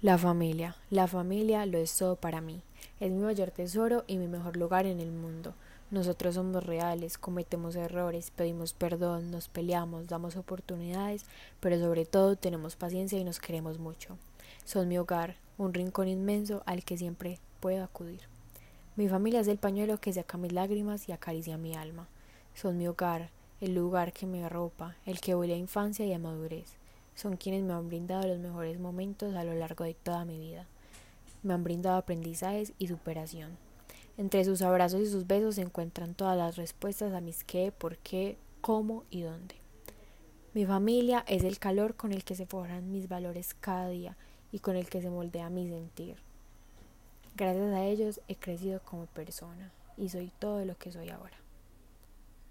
La familia. La familia lo es todo para mí. Es mi mayor tesoro y mi mejor lugar en el mundo. Nosotros somos reales, cometemos errores, pedimos perdón, nos peleamos, damos oportunidades, pero sobre todo tenemos paciencia y nos queremos mucho. Son mi hogar, un rincón inmenso al que siempre puedo acudir. Mi familia es el pañuelo que saca mis lágrimas y acaricia mi alma. Son mi hogar, el lugar que me arropa, el que huele a infancia y a madurez son quienes me han brindado los mejores momentos a lo largo de toda mi vida. Me han brindado aprendizajes y superación. Entre sus abrazos y sus besos se encuentran todas las respuestas a mis qué, por qué, cómo y dónde. Mi familia es el calor con el que se forjan mis valores cada día y con el que se moldea mi sentir. Gracias a ellos he crecido como persona y soy todo lo que soy ahora.